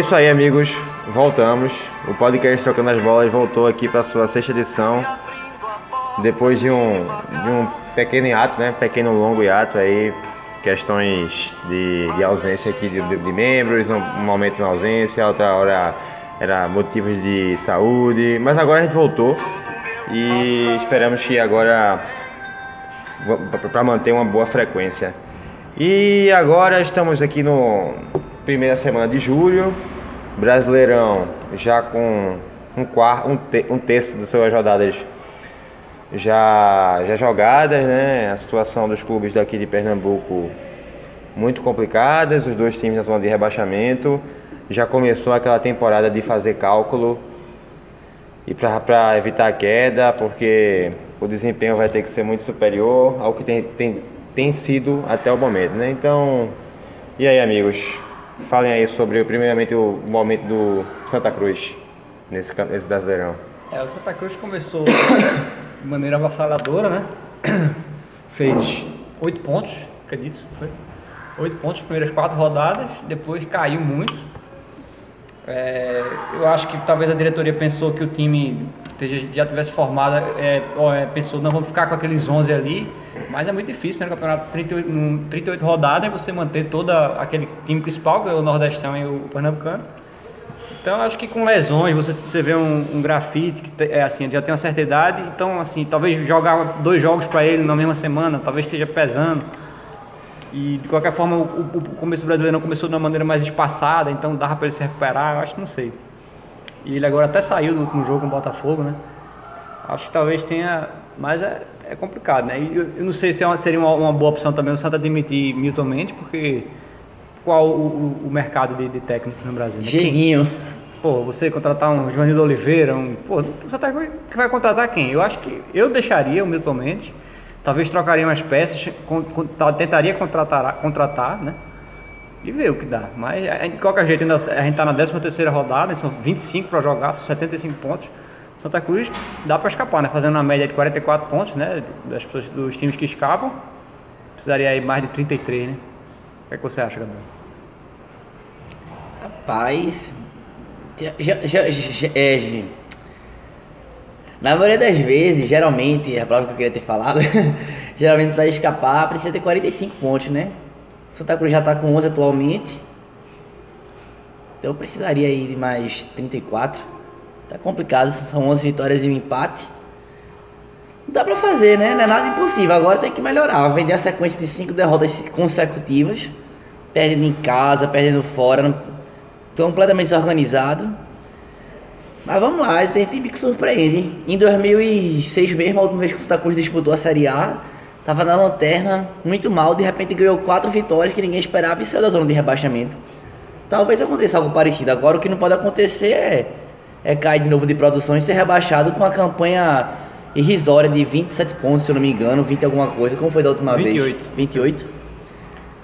Isso aí, amigos. Voltamos. O podcast Trocando as Bolas voltou aqui para sua sexta edição. Depois de um, de um pequeno hiato, né? Pequeno longo hiato aí. Questões de, de ausência aqui de, de, de membros, um momento de ausência, outra hora era motivos de saúde. Mas agora a gente voltou e esperamos que agora para manter uma boa frequência. E agora estamos aqui no primeira semana de julho, Brasileirão já com um quarto, um, te, um terço das suas rodadas já, já jogadas, né? A situação dos clubes daqui de Pernambuco muito complicadas, os dois times na zona de rebaixamento. Já começou aquela temporada de fazer cálculo e para evitar a queda, porque o desempenho vai ter que ser muito superior ao que tem, tem, tem sido até o momento, né? Então, e aí, amigos? Falem aí sobre, primeiramente, o momento do Santa Cruz nesse, nesse Brasileirão. É, o Santa Cruz começou de maneira avassaladora, né? Fez oito pontos, acredito, foi? Oito pontos primeiras quatro rodadas, depois caiu muito. É, eu acho que talvez a diretoria pensou que o time já tivesse formado, é, é, pensou, não, vamos ficar com aqueles 11 ali, mas é muito difícil, né? No campeonato 38, 38 rodadas, você manter todo aquele time principal, que é o Nordestão e o Pernambucano. Então, acho que com lesões, você, você vê um, um grafite que é assim, já tem uma certa idade, então, assim, talvez jogar dois jogos para ele na mesma semana, talvez esteja pesando. E de qualquer forma, o, o, começo brasileiro não começou de uma maneira mais espaçada, então dava para ele se recuperar, eu acho que não sei. E ele agora até saiu do último jogo com o Botafogo, né? Acho que talvez tenha. Mas é, é complicado, né? Eu, eu não sei se é uma, seria uma, uma, boa opção também o Santa demitir Milton Mendes, porque qual o, o mercado de, de técnico no Brasil? Né? Geninho. Pô, você contratar um Joanildo Oliveira, um. Pô, o Santa que vai contratar quem? Eu acho que eu deixaria o Milton Mendes talvez trocaria umas peças, tentaria contratar, contratar, né? E ver o que dá. Mas de qualquer jeito, ainda, a gente está na 13 terceira rodada, são 25 para jogar, são 75 pontos. Santa Cruz dá para escapar, né? Fazendo uma média de 44 pontos, né? Das pessoas, dos times que escapam. Precisaria aí mais de 33, né? O que, é que você acha, Gabriel? Rapaz. Já, já, já, é, na maioria das vezes, geralmente, a palavra que eu queria ter falado, geralmente para escapar precisa ter 45 pontos, né? Santa Cruz já está com 11 atualmente. Então eu precisaria aí de mais 34. Tá complicado, são 11 vitórias e um empate. Não dá pra fazer, né? Não é nada impossível. Agora tem que melhorar. Vender a sequência de 5 derrotas consecutivas. Perdendo em casa, perdendo fora. Completamente desorganizado. Mas vamos lá, tem time que surpreende. Em 2006 mesmo, a última vez que o Santa Cruz disputou a Série A, tava na lanterna, muito mal, de repente ganhou quatro vitórias que ninguém esperava e saiu da zona de rebaixamento. Talvez aconteça algo parecido. Agora o que não pode acontecer é, é cair de novo de produção e ser rebaixado com a campanha irrisória de 27 pontos, se eu não me engano, 20 alguma coisa, como foi da última 28. vez? 28.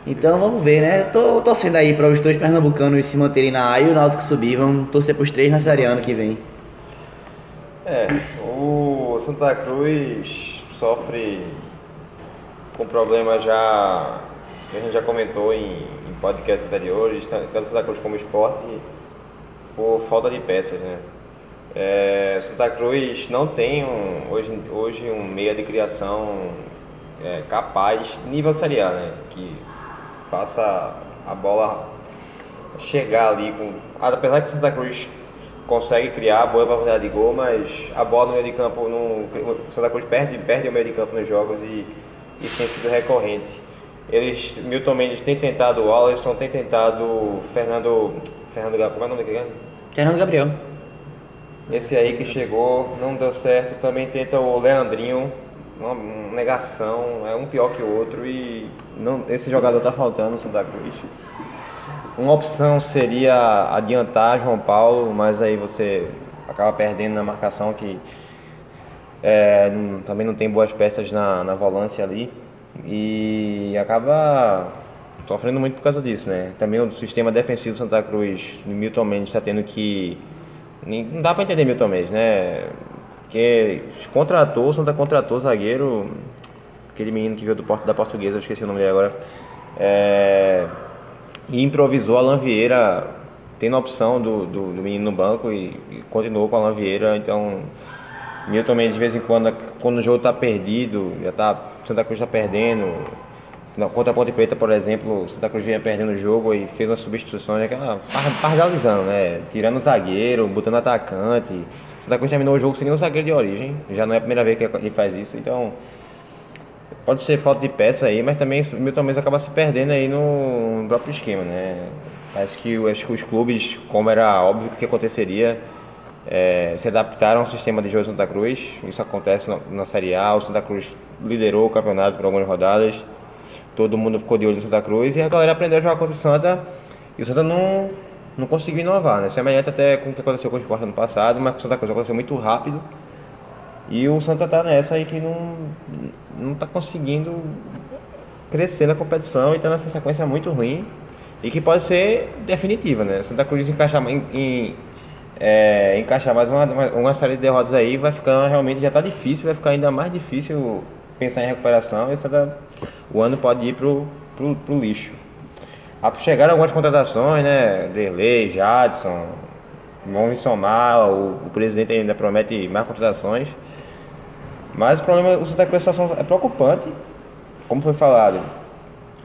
Então vamos ver, né? Tô torcendo aí para os dois pernambucanos se manterem na A e o Náutico subir. Vamos torcer para os três na Série ano que vem. É, o Santa Cruz sofre com problemas já que a gente já comentou em, em podcasts anteriores, tanto Santa Cruz como esporte, por falta de peças, né? É, Santa Cruz não tem um, hoje, hoje um meia de criação é, capaz, nível Série A, né? Que faça a bola chegar ali com. Apesar que o Santa Cruz consegue criar boa oportunidade de gol, mas a bola no meio de campo no Santa Cruz perde, perde o meio de campo nos jogos e isso tem sido recorrente. Eles, Milton Mendes tem tentado o Alisson, tem tentado Fernando. Fernando Gabriel. Como é o nome? Fernando Gabriel. Esse aí que chegou, não deu certo. Também tenta o Leandrinho, uma negação, é um pior que o outro e não, esse jogador está faltando no Santa Cruz. Uma opção seria adiantar João Paulo, mas aí você acaba perdendo na marcação que é, também não tem boas peças na, na volância ali e acaba sofrendo muito por causa disso, né? Também o sistema defensivo do Santa Cruz, Milton Mendes está tendo que não dá para entender Milton Mendes, né? Porque contratou, o Santa contratou zagueiro, aquele menino que veio do Porto da Portuguesa, eu esqueci o nome dele agora. É, e improvisou Alan Vieira tendo a opção do, do, do menino no banco e, e continuou com Alan Vieira, então Milton também de vez em quando, quando o jogo está perdido, já tá, Santa Cruz está perdendo, na, contra a Ponte Preta, por exemplo, Santa Cruz vinha perdendo o jogo e fez uma substituição, aquela parcializando, né? Tirando o zagueiro, botando atacante. Santa Cruz terminou o jogo sem nenhum zagueiro de origem, já não é a primeira vez que ele faz isso, então pode ser falta de peça aí, mas também o Milton Mendes acaba se perdendo aí no, próprio esquema, né? Acho que, acho que os clubes, como era óbvio que aconteceria, é, se adaptaram ao sistema de jogo Santa Cruz. Isso acontece na, na, Série A. O Santa Cruz liderou o campeonato por algumas rodadas. Todo mundo ficou de olho no Santa Cruz e a galera aprendeu a jogar contra o Santa. E o Santa não, não conseguiu inovar, né? Semelhante até com o que aconteceu com o Sport no passado, mas com o Santa Cruz aconteceu muito rápido. E o Santa tá nessa aí que não, não tá conseguindo crescer na competição e tá nessa sequência muito ruim e que pode ser definitiva, né? Santa Cruz encaixar em, em é, encaixar mais uma, uma, série de derrotas aí vai ficar realmente já tá difícil, vai ficar ainda mais difícil pensar em recuperação e Santa, o ano pode ir pro, pro, pro lixo. Chegaram algumas contratações, né? Derlei, Jadson, vão somar, o, o presidente ainda promete mais contratações. Mas o problema, o Santa Cruz é preocupante, como foi falado.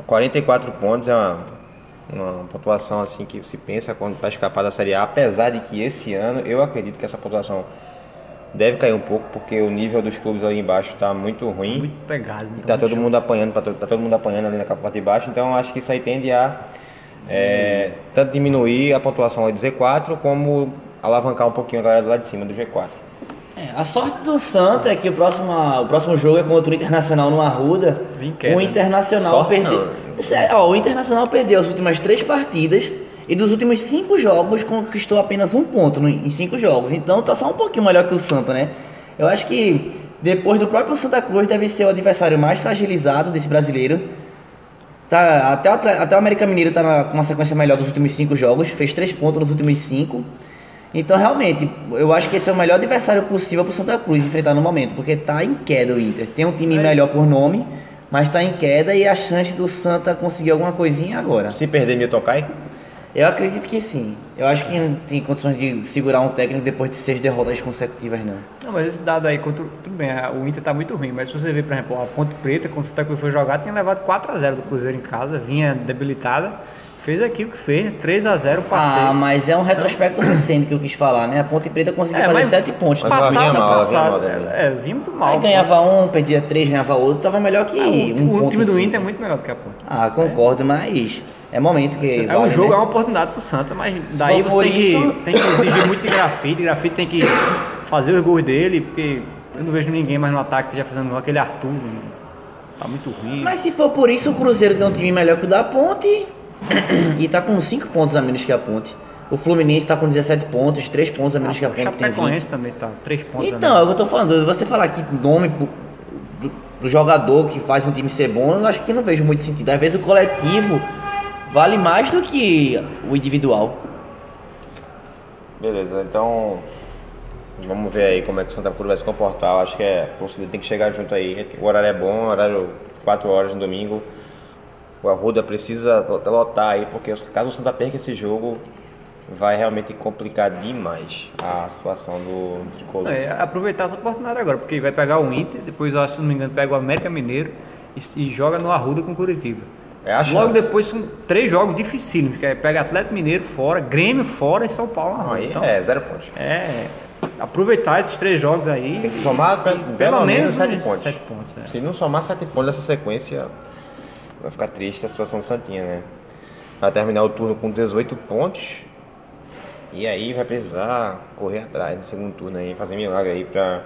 44 pontos é uma, uma pontuação assim que se pensa quando vai escapar da Série A, apesar de que esse ano eu acredito que essa pontuação deve cair um pouco, porque o nível dos clubes ali embaixo está muito ruim. Muito pegado. E tá, todo mundo apanhando, tá todo mundo apanhando ali na parte de baixo, então acho que isso aí tende a é, tanto diminuir a pontuação do Z4 como alavancar um pouquinho a galera do lado de cima do G4. É, a sorte do Santa é que o próximo, o próximo jogo é contra o Internacional no Arruda. O Internacional perdeu. o Internacional perdeu as últimas três partidas e dos últimos cinco jogos conquistou apenas um ponto em cinco jogos. Então tá só um pouquinho melhor que o Santa, né? Eu acho que depois do próprio Santa Cruz deve ser o adversário mais fragilizado desse brasileiro. Tá, até, o, até o América Mineiro tá com uma sequência melhor dos últimos cinco jogos, fez três pontos nos últimos cinco. Então, realmente, eu acho que esse é o melhor adversário possível para o Santa Cruz enfrentar no momento, porque está em queda o Inter. Tem um time é. melhor por nome, mas está em queda e a chance do Santa conseguir alguma coisinha agora. Se perder, Milton cai? Eu acredito que sim. Eu acho que não tem condições de segurar um técnico depois de seis derrotas consecutivas, não. Não, mas esse dado aí, tudo bem, o Inter está muito ruim, mas se você ver, por exemplo, a Ponte Preta, quando o Santa Cruz foi jogar, tinha levado 4 a 0 do Cruzeiro em casa, vinha debilitada Fez aqui o que fez, né? 3x0 passeio. Ah, mas é um retrospecto recente que eu quis falar, né? A Ponte Preta conseguiu é, fazer 7 pontos. Mas passado, mal, passado. É, é, vinha muito mal. Aí ganhava um, perdia 3, ganhava outro, tava melhor que ah, um, o, o time do Inter é muito melhor do que a Ponte. Ah, concordo, é. mas é momento que. É vale, um jogo, né? é uma oportunidade pro Santa, mas daí você tem, isso... que, tem que exigir muito de grafite. Grafite tem que fazer os gols dele, porque eu não vejo ninguém mais no ataque que esteja fazendo gol. Aquele Arthur tá muito ruim. Mas se for por isso, o Cruzeiro tem um time melhor que o da Ponte e tá com 5 pontos a menos que a Ponte. O Fluminense tá com 17 pontos, 3 pontos a menos ah, que a Ponte. O Chapecoense também tá 3 pontos Então, é o que eu tô falando. Você falar que nome do, do, jogador que faz um time ser bom, eu acho que não vejo muito sentido. Às vezes o coletivo vale mais do que o individual. Beleza, então vamos ver aí como é que o Santa Cruz vai se comportar. Eu acho que é, você tem que chegar junto aí. O horário é bom, horário 4 horas no domingo o Arruda precisa lotar aí, porque caso o Santa perca esse jogo, vai realmente complicar demais a situação do tricolor. É, aproveitar essa oportunidade agora, porque vai pegar o Inter, depois, se não me engano, pega o América Mineiro e, e joga no Arruda com o Curitiba. É Logo depois são três jogos dificílimos, que é pega Atlético Mineiro fora, Grêmio fora e São Paulo na Aí então, é, zero pontos. É, aproveitar esses três jogos aí. Tem que somar pelo, pelo menos sete pontos. Sete pontos é. Se não somar sete pontos nessa sequência, vai ficar triste a situação do Santinha, né? Vai terminar o turno com 18 pontos. E aí vai precisar correr atrás no segundo turno aí, fazer milagre aí pra,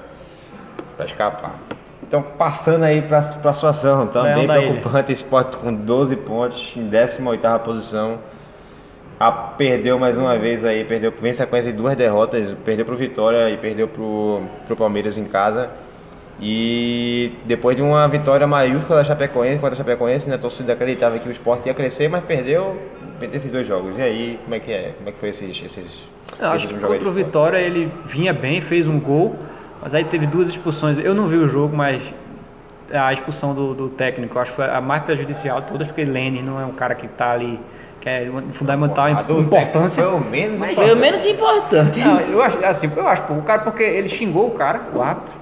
pra escapar. Então, passando aí pra, pra situação, também preocupante, Sport com 12 pontos, em 18 posição. A, perdeu mais uma vez aí, perdeu, vem sequência de duas derrotas, perdeu pro Vitória e perdeu pro, pro Palmeiras em casa. E depois de uma vitória maiúscula da Chapecoense, contra a Chapecoense, né, a torcida acreditava que o esporte ia crescer, mas perdeu esses dois jogos. E aí, como é que é? Como é que foi esses, esses Eu acho que contra o Vitória ele vinha bem, fez um gol, mas aí teve duas expulsões. Eu não vi o jogo, mas a expulsão do, do técnico. Eu acho que foi a mais prejudicial de todas, porque Lene não é um cara que tá ali, que é fundamental importância. Foi o menos Foi o importante. menos importante. Não, eu acho, assim, eu acho, o cara, porque ele xingou o cara, o árbitro,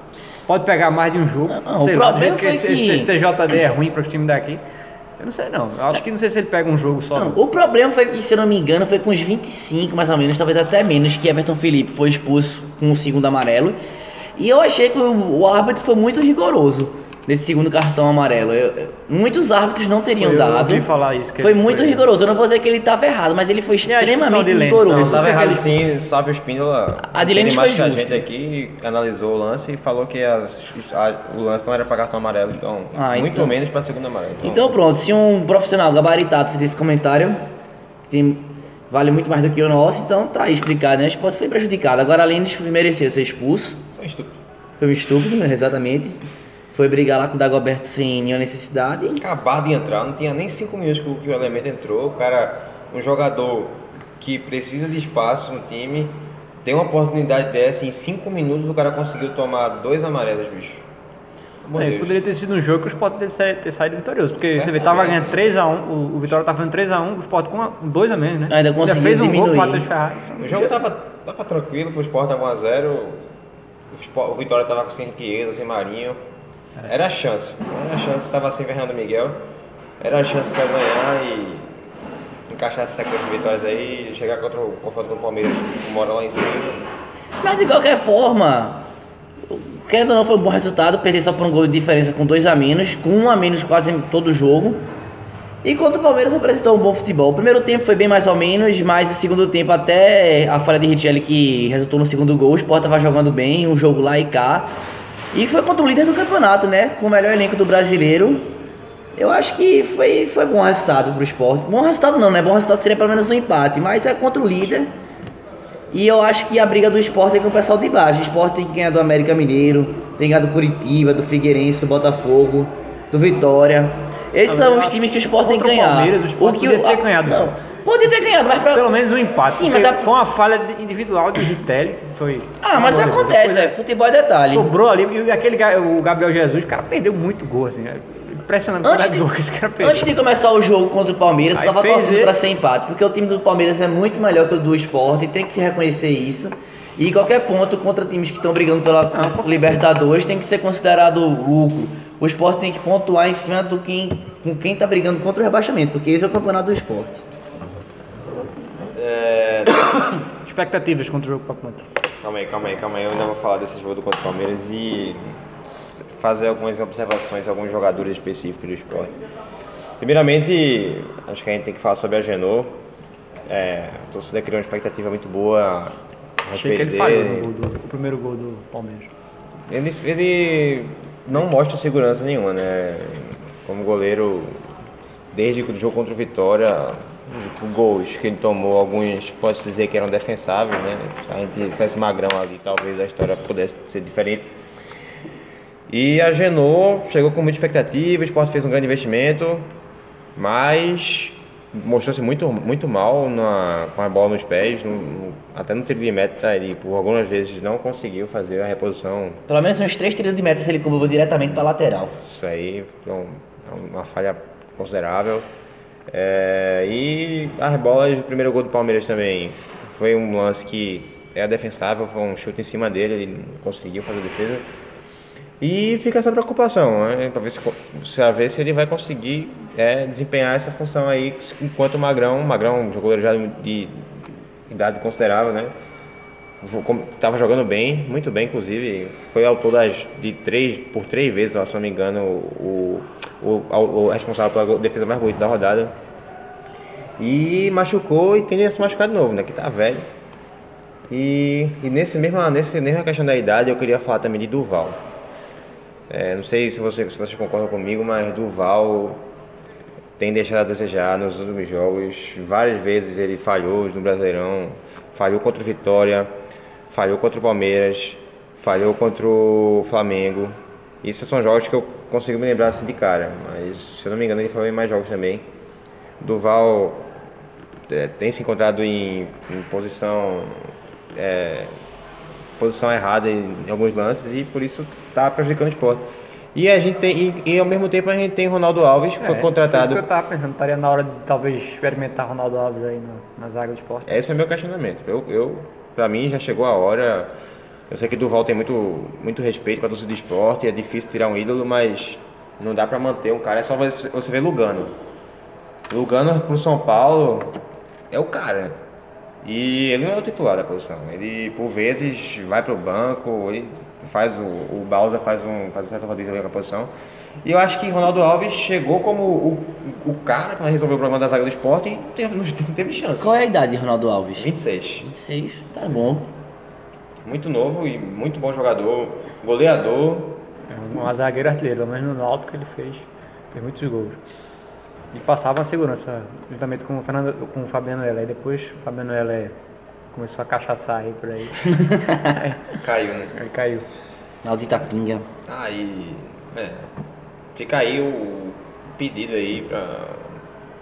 pode pegar mais de um jogo, Não, sei o lá, problema jeito que foi esse, que- esse, TJD é ruim para os times daqui. Eu não sei não, eu acho que não sei se ele pega um jogo só. Não, não. o problema foi que, se eu não me engano, foi com os 25, mais ou menos, talvez até menos, que Everton Felipe foi expulso com o segundo amarelo. E eu achei que o, o árbitro foi muito rigoroso nesse segundo cartão amarelo. Eu- eu- muitos árbitros não teriam Foi, eu dado. ouvi falar isso, que foi muito foi- rigoroso. Eu não vou dizer que ele estava errado, mas ele foi a extremamente de rigoroso. não, Não, tava Porque errado sim, Sávio Espíndola. A de foi que justa. A gente aqui analisou o lance e falou que as- a- o lance não era para cartão amarelo, então Ah, muito então- menos para segundo amarelo. Então pronto, se um profissional gabaritado fez esse comentário, tem, vale muito mais do que o nosso, então tá aí explicado, né? O esporte foi prejudicado. Agora além de merecer ser expulso, são estúpidos. foi um estúpido, né? exatamente. Foi brigar lá com o Dagoberto sem nenhuma necessidade. Acabado de entrar, não tinha nem cinco minutos que o- o elemento entrou. O cara, um jogador que precisa de espaço no time, tem uma oportunidade dessa, em cinco minutos o cara conseguiu tomar dois amarelos, bicho. É, poderia ter sido um jogo que o Sport ter, sa- ter saído vitorioso, porque você vê, tava Certamente. ganhando 3x1, o, o Vitória tava fazendo 3x1, o Sport com 2 a menos, né? Ainda conseguiu fez um gol com o diminuir. Matheus Ferraz. O jogo tava, tava tranquilo pro Sport, tava 1x0. O, Vitória tava sem Chiesa, sem Marinho. Era a chance. Era a chance, tava sem Fernando Miguel. Era a chance pra ganhar e encaixar essa sequência de vitórias aí e chegar contra o confronto com o Palmeiras, que mora lá em cima. Mas de qualquer forma, querendo ou não, foi um bom resultado. Perder só por um gol de diferença com dois a menos, com um a menos quase em todo o jogo. E contra o Palmeiras apresentou um bom futebol. O primeiro tempo foi bem mais ou menos, mas o segundo tempo, até a falha de Richelli que resultou no segundo gol, o Sport estava jogando bem, um jogo lá e cá. E foi contra o líder do campeonato, né? Com o melhor elenco do brasileiro. Eu acho que foi, foi bom resultado pro esporte. Bom resultado não, né? Bom resultado seria pelo menos um empate, mas é contra o líder. E eu acho que a briga do esporte é com o pessoal de baixo. O esporte tem que ganhar do América Mineiro, tem que ganhar do Curitiba, do Figueirense, do Botafogo, do Vitória. Esses Ah, são os times que o esporte tem que contra o ganhar. Palmeiras, o Sport que podia ter ganhado. Não, podia ter ganhado, mas pra... Pelo menos um empate. Sim, mas a- foi uma falha individual de Ritelli, foi. Ah, mas acontece, coisa- é, futebol é detalhe. Sobrou ali, e aquele, o Gabriel Jesus, o cara perdeu muito gol, assim. é Impressionante o Antes de gol que esse cara perdeu. antes de começar o jogo contra o Palmeiras, eu tava torcendo ele. pra ser empate, porque o time do Palmeiras é muito melhor que o do esporte, tem que reconhecer isso. E qualquer ponto contra times que estão brigando pela certeza. Libertadores tem que ser considerado lucro. O esporte tem que pontuar em cima do quem, com quem tá brigando contra o rebaixamento, porque esse é o campeonato do esporte. É, Expectativas contra o jogo para Ponte. calma aí, calma aí, calma aí. Eu ainda vou falar desse jogo contra o Palmeiras e fazer algumas observações, alguns jogadores específicos do esporte. Primeiramente, acho que a gente tem que falar sobre a Genô. É, a torcida criou uma expectativa muito boa. Achei que ele falhou no gol do, o primeiro gol do Palmeiras. Ele, ele não mostra segurança nenhuma, né? Como goleiro, desde o jogo contra o Vitória, os gols que ele tomou, alguns pode dizer que eram defensáveis, né? Se a gente tivesse magrão ali, talvez a história pudesse ser diferente. E a Genô chegou com muita expectativa, o Sport fez um grande investimento, mas mostrou-se muito, muito mal na, com a bola nos pés, no- até no tiro de meta ele por algumas vezes não conseguiu fazer a reposição Pelo menos uns três tiros de meta ele cobrou diretamente pra lateral. isso aí um- é uma falha considerável. É, e as bolas do primeiro gol do Palmeiras também foi um lance que é defensável, foi um chute em cima dele, ele não conseguiu fazer a defesa. E fica essa preocupação, né? Pra ver se, ver se ele vai conseguir é, desempenhar essa função aí enquanto o Magrão, o Magrão, jogador já de idade considerável, né? Estava jogando bem, muito bem, inclusive. Foi autor das, de três, por três vezes, se não me engano, o, o, o, responsável pela defesa mais bonita da rodada. E machucou e tende a se machucar de novo, né? Que tá velho. E, e nesse mesmo, nesse mesma questão da idade, eu queria falar também de Duval. É, não sei se você, se você concorda comigo, mas Duval tem deixado a desejar nos últimos jogos. Várias vezes ele falhou no Brasileirão, falhou contra o Vitória, falhou contra o Palmeiras, falhou contra o Flamengo. Isso são jogos que eu consigo me lembrar assim de cara, mas se eu não me engano ele falou em mais jogos também. Duval é, tem se encontrado em, em posição é, posição errada em, em alguns lances e por isso está prejudicando o esporte. E a gente tem, e, e ao mesmo tempo a gente tem Ronaldo Alves, que foi É, Foi isso contratado. que eu tava pensando. Estaria na hora de talvez experimentar Ronaldo Alves aí no, na zaga do esporte. Esse é o meu questionamento. Eu, eu, pra mim, já chegou a hora. Eu sei que Duval tem muito, muito respeito com a torcida do esporte, é difícil tirar um ídolo, mas não dá pra manter um cara. É só você, você ver Lugano. Lugano pro São Paulo é o cara. E ele não é o titular da posição. Ele, por vezes, vai pro banco, ele faz o. O Bausa faz um, faz um certo rodízio ali com a posição. E eu acho que Ronaldo Alves chegou como o, o cara pra resolver o problema da zaga do esporte e não teve, não teve chance. Qual é a idade de Ronaldo Alves? 26. 26, tá bom. Muito novo e muito bom jogador, goleador. É um zagueiro artilheiro, pelo menos no Náutico ele fez, fez muitos gols. E passava a segurança, juntamente com o, Fernando, com o Fabiano Heller. Aí depois o Fabiano Heller começou a cachaçar aí por aí. Caiu, né? aí caiu. Maldita pinga. Aí, é, fica aí o pedido aí para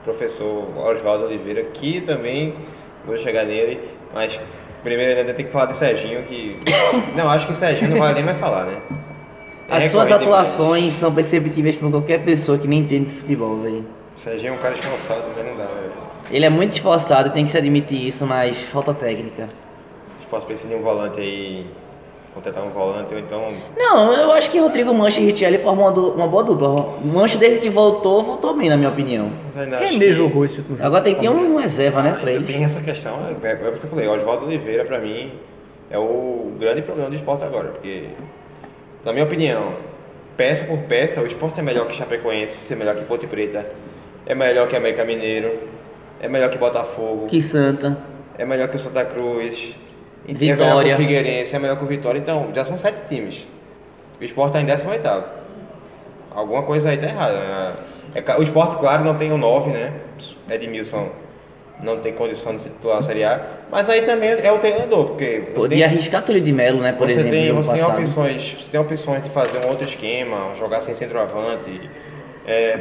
professor Oswaldo Oliveira, que também vou chegar nele, mas primeiro ainda tem que falar de Serginho, que não, acho que Serginho não vale nem mais falar, né? É As suas recorrente demais. atuações são perceptíveis por qualquer pessoa que nem entende de futebol, velho. Serginho é um cara esforçado, mas não dá, velho. Ele é muito esforçado, tem que se admitir isso, mas falta técnica. O esporte precisa de um volante aí, contratar um volante, ou então Não, eu acho que Rodrigo Mancha e Richelli formam uma, du- uma boa dupla. Mancha, desde que voltou, voltou bem, na minha opinião. René que- jogou esse último jogo. Agora tem que ter um reserva, né, pra Ainda ele. Tem essa questão, é, é o que eu falei, Oswaldo Oliveira pra mim é o grande problema do esporte agora, porque, na minha opinião, peça por peça, o esporte é melhor que Chapecoense, é melhor que Ponte Preta, é melhor que América Mineiro, é melhor que Botafogo, Que Santa. é melhor que o Santa Cruz, e é melhor que Vitória. o Figueirense, é melhor que o Vitória, então já são sete times. O esporte está em 18 Alguma coisa aí tá errada. né? É o esporte, claro, não tem o 9, né? Edmilson não tem condição de ser titular na Série A. Mas aí também é o treinador, porque Podia tem, arriscar Túlio de Melo, né, por você exemplo, tem, você tem opções, você tem opções de fazer um outro esquema, jogar sem centroavante, é,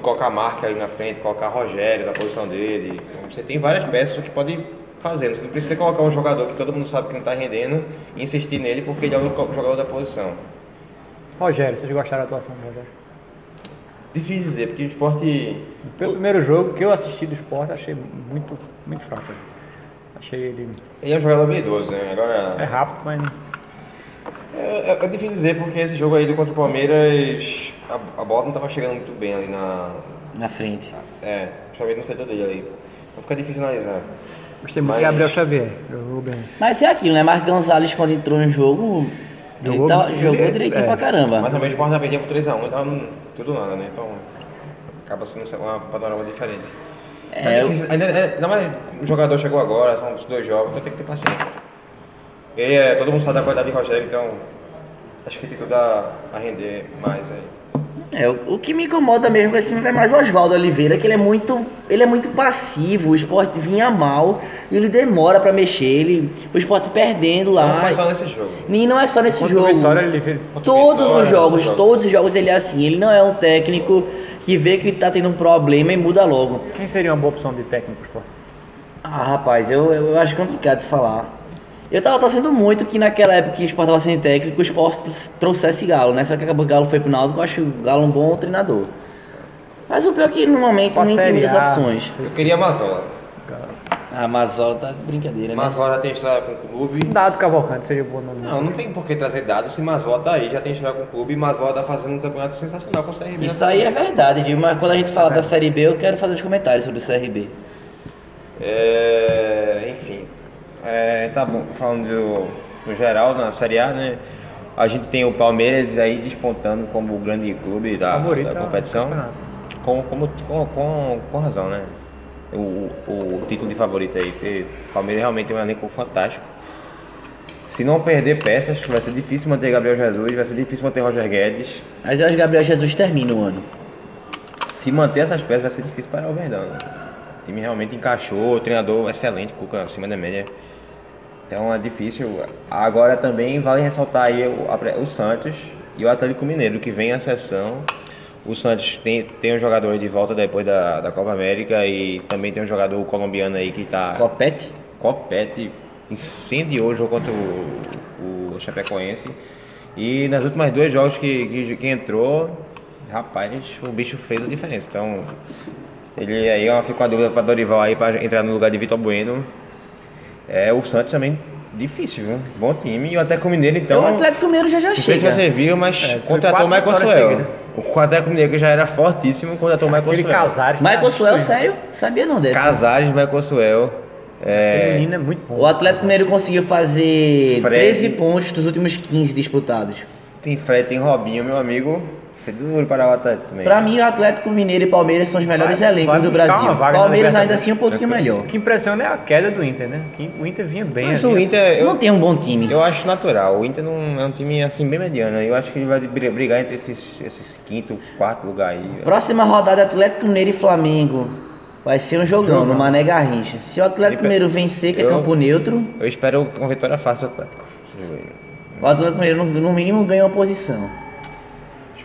colocar marca ali na frente, colocar Rogério na posição dele. Você tem várias peças que podem fazer. Você não precisa colocar um jogador que todo mundo sabe que não está rendendo e insistir nele porque ele é o jogador da posição. Rogério, vocês gostaram da atuação do Rogério? Difícil dizer, porque o esporte. Pelo primeiro jogo que eu assisti do esporte, achei muito, muito fraco. Achei ele. Ele é um jogador habilidoso, né? Agora. É rápido, mas. É, é- é difícil dizer porque esse jogo aí do contra o Palmeiras, a, a bola não estava chegando muito bem ali na. Na frente. É, principalmente no setor dele ali. Então fica difícil analisar. Gostei muito de Gabriel Xavier. Jogou bem. Mas é aquilo, né? Marcos Gonzalez, quando entrou no jogo, Jogou- ele tá- ele- jogou direitinho é. pra caramba. Mas também o Sport já perdia por 3x1 e tava no- tudo nada, né? Então acaba sendo um panorama diferente. É, É, difícil, ainda, é, ainda mais o jogador chegou agora, são os dois jogos, então tem que ter paciência. E é, todo mundo sabe da qualidade de Rogério, então acho que tem tudo a, a render mais aí. É, o, o que me incomoda mesmo com esse time é mais o Oswaldo Oliveira, que ele é muito, ele é muito passivo, o esporte vinha mal e ele demora pra mexer, ele, o esporte perdendo lá. Não foi só nesse jogo. E não é só nesse Contra o jogo. Vitória, ele Todos Vitória, os jogos, outros todos os jogos ele é assim. Ele não é um técnico que vê que tá tendo um problema e muda logo. Quem seria uma boa opção de técnico pro esporte? Ah, rapaz, eu, eu eu acho complicado de falar. Eu tava torcendo muito que naquela época que o Sport tava sem técnico, o Sport trouxesse Galo, né? Só que acabou que o Galo foi pro Náutico, eu acho o Galo um bom treinador. Mas o pior é que no momento Pra nem tem muitas A, opções. Eu queria Mazola. Ah, Mazola tá de brincadeira, né? Mazola já tem história com o clube. Dado Cavalcante seria bom nome. Não, não tem por que trazer dados se Mazola tá aí, já tem história com o clube e Mazola tá fazendo um campeonato sensacional com o CRB. Isso aí é verdade, viu? Mas quando a gente fala da Série B, eu quero fazer uns comentários sobre o CRB. É, enfim, é, tá bom, falando do, no geral na Série A, né? A gente tem o Palmeiras aí despontando como o grande clube da, da competição. Com, como, com, com, com razão, né? O, o, o título de favorito aí, porque o Palmeiras realmente tem um elenco fantástico. Se não perder peças, vai ser difícil manter Gabriel Jesus, vai ser difícil manter Roger Guedes. Mas eu acho que Gabriel Jesus termina o ano. Se manter essas peças, vai ser difícil parar o Verdão. né? O time realmente encaixou, o treinador excelente, Cuca acima da média. Então é difícil. Agora também vale ressaltar aí o, a- o Santos e o Atlético Mineiro, que vem à sessão. O Santos tem, tem um jogador de volta depois da, da Copa América e também tem um jogador colombiano aí que tá. Copete? Copete incendiou o jogo contra o, o Chapecoense. E nas últimas dois jogos que, que, que entrou, rapaz, o bicho fez a diferença. Então, ele aí ó, fica com a dúvida para Dorival aí para entrar no lugar de Vitor Bueno. É, o Santos também difícil, viu? Bom time. E o Atlético Mineiro, então. o Atlético Mineiro já já Não sei se chega. você viu, mas É, contratou o Michael Suel. O Atlético Mineiro que já era fortíssimo, contratou o Michael Aquele Suel. Casares. tá Michael Suel, sério? Sabia não dessa. Casares, Michael Suel. É, menino é muito bom. O Atlético Mineiro conseguiu fazer Fred. 13 pontos dos últimos 15 disputados. tem Fred, tem Robinho, meu amigo. Você duro para o Atlético também. Pra mim, o Atlético Mineiro e Palmeiras são os melhores Vai- elencos vai do Brasil. Palmeiras ainda assim um pouquinho melhor. O que impressiona é a queda do Inter, né? Que o Inter vinha bem. Mas ali. o Inter, eu, Não tem um bom time. eu acho natural. O Inter não é um time assim bem mediano. Eu acho que ele vai bri- brigar entre esses, esses quinto, quarto lugar aí. Próxima rodada, Atlético Mineiro e Flamengo. Vai ser um jogão, no Mané Garrincha. Se o Atlético Mineiro vencer, que é Eu- campo neutro, Eu espero uma vitória fácil do Atlético. o Atlético Mineiro no mínimo ganha uma posição.